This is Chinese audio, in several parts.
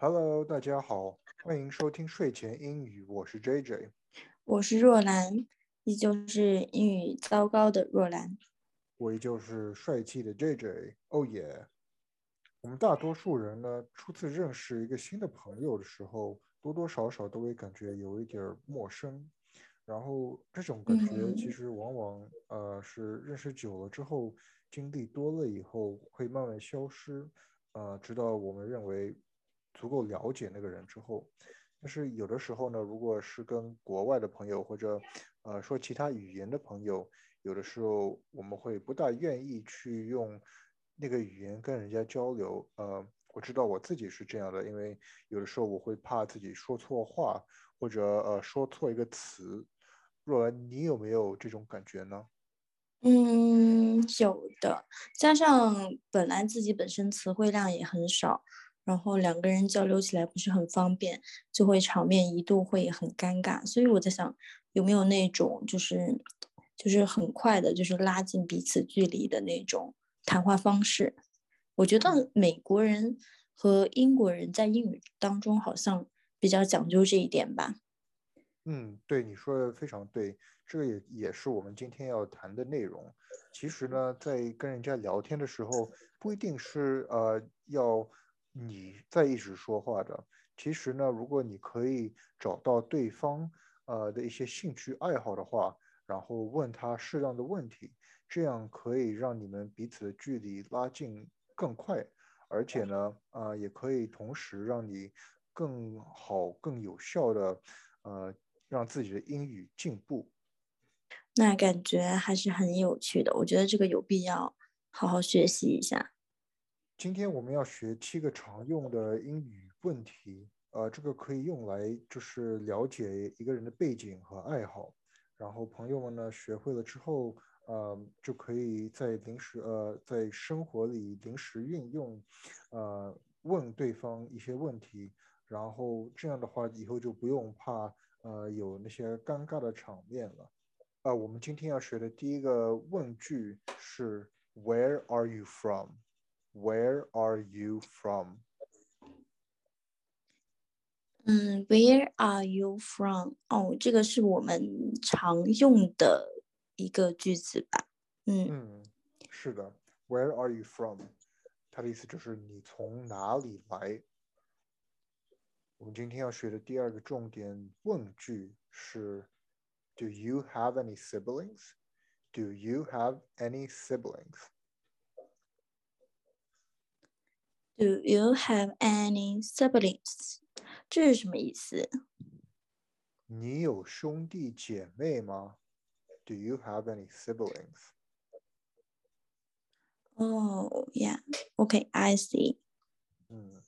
Hello，大家好，欢迎收听睡前英语，我是 JJ，我是若兰，依旧是英语糟糕的若兰。我依旧是帅气的 JJ。哦耶！我们大多数人呢，初次认识一个新的朋友的时候，多多少少都会感觉有一点儿陌生。然后这种感觉其实往往呃是认识久了之后，经历多了以后会慢慢消失，呃，直到我们认为足够了解那个人之后。但是有的时候呢，如果是跟国外的朋友或者呃说其他语言的朋友，有的时候我们会不大愿意去用那个语言跟人家交流。呃，我知道我自己是这样的，因为有的时候我会怕自己说错话，或者呃说错一个词。若兰，你有没有这种感觉呢？嗯，有的。加上本来自己本身词汇量也很少，然后两个人交流起来不是很方便，就会场面一度会很尴尬。所以我在想，有没有那种就是就是很快的，就是拉近彼此距离的那种谈话方式？我觉得美国人和英国人在英语当中好像比较讲究这一点吧。嗯，对，你说的非常对，这个也也是我们今天要谈的内容。其实呢，在跟人家聊天的时候，不一定是呃要你在一直说话的。其实呢，如果你可以找到对方呃的一些兴趣爱好的话，然后问他适当的问题，这样可以让你们彼此的距离拉近更快，而且呢，呃，也可以同时让你更好、更有效的呃。让自己的英语进步，那感觉还是很有趣的。我觉得这个有必要好好学习一下。今天我们要学七个常用的英语问题，呃，这个可以用来就是了解一个人的背景和爱好。然后朋友们呢学会了之后，呃，就可以在临时呃在生活里临时运用，呃，问对方一些问题。然后这样的话，以后就不用怕。呃，有那些尴尬的场面了。啊，我们今天要学的第一个问句是 Where are you from? Where are you from? 嗯，Where are you from? 哦，这个是我们常用的一个句子吧？嗯嗯，是的。Where are you from? 它的意思就是你从哪里来。我们今天要学的第二个重点问句是：Do you have any siblings? Do you have any siblings? Do you have any siblings? 这是什么意思？你有兄弟姐妹吗？Do you have any siblings? Oh, yeah. Okay, I see. 嗯。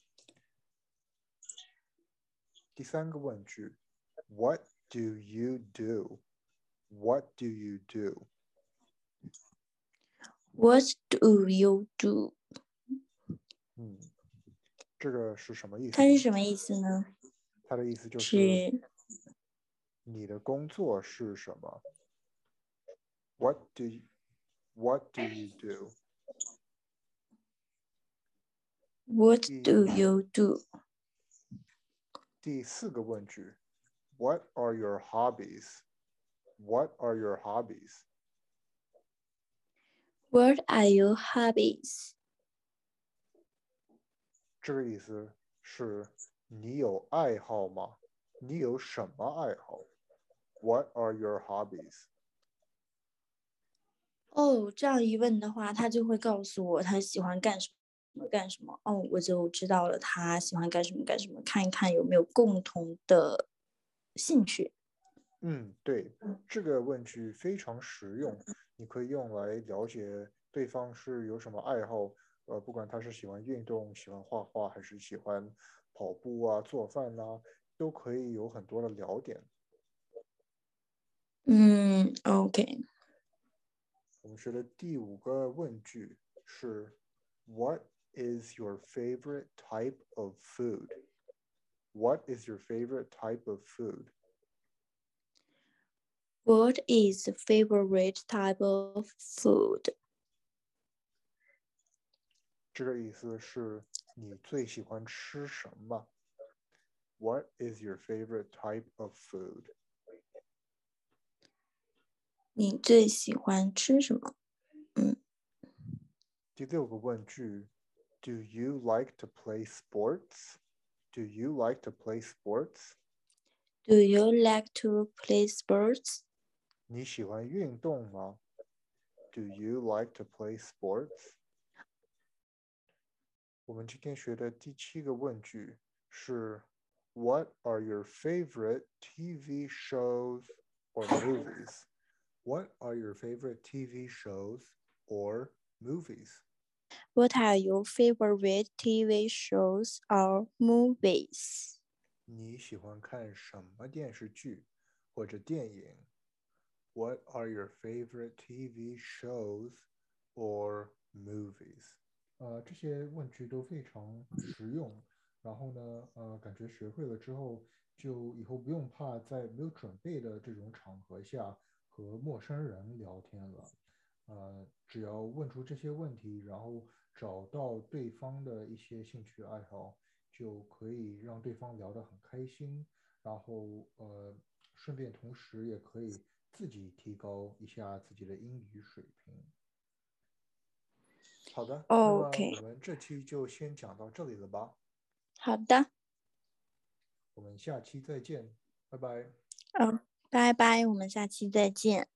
第三个问句，What do you do? What do you do? What do you do? 嗯，这个是什么意思？它是什么意思呢？它的意思就是你的工作是什么？What do you, What do you do? What do you do? 第四个问句，What are your hobbies? What are your hobbies? What are your hobbies? 这个意思是你有爱好吗？你有什么爱好？What are your hobbies? 哦，这样一问的话，他就会告诉我他喜欢干什么。干什么？哦，我就知道了，他喜欢干什么干什么，看一看有没有共同的兴趣。嗯，对，这个问句非常实用，你可以用来了解对方是有什么爱好。呃，不管他是喜欢运动、喜欢画画，还是喜欢跑步啊、做饭呐，都可以有很多的聊点。嗯，OK。我们学的第五个问句是 What？is your favorite type of food? What is your favorite type of food? What is the favorite type of food? 这个意思是你最喜欢吃什么？ What is your favorite type of food? 你最喜欢吃什么？第六个问句，Do you like to play sports? Do you like to play sports? Do you like to play sports? 你喜欢运动吗？Do you like to play sports? 我们今天学的第七个问句是 What are your favorite TV shows or movies? What are your favorite TV shows or movies? What are your favorite TV shows or movies? 你喜欢看什么电视剧或者电影？What are your favorite TV shows or movies？ 呃，这些问句都非常实用。然后呢，呃，感觉学会了之后，就以后不用怕在没有准备的这种场合下和陌生人聊天了。呃，只要问出这些问题，然后找到对方的一些兴趣爱好，就可以让对方聊得很开心。然后，呃，顺便同时也可以自己提高一下自己的英语水平。好的，OK 我们这期就先讲到这里了吧？好的，我们下期再见，拜拜。嗯，拜拜，我们下期再见。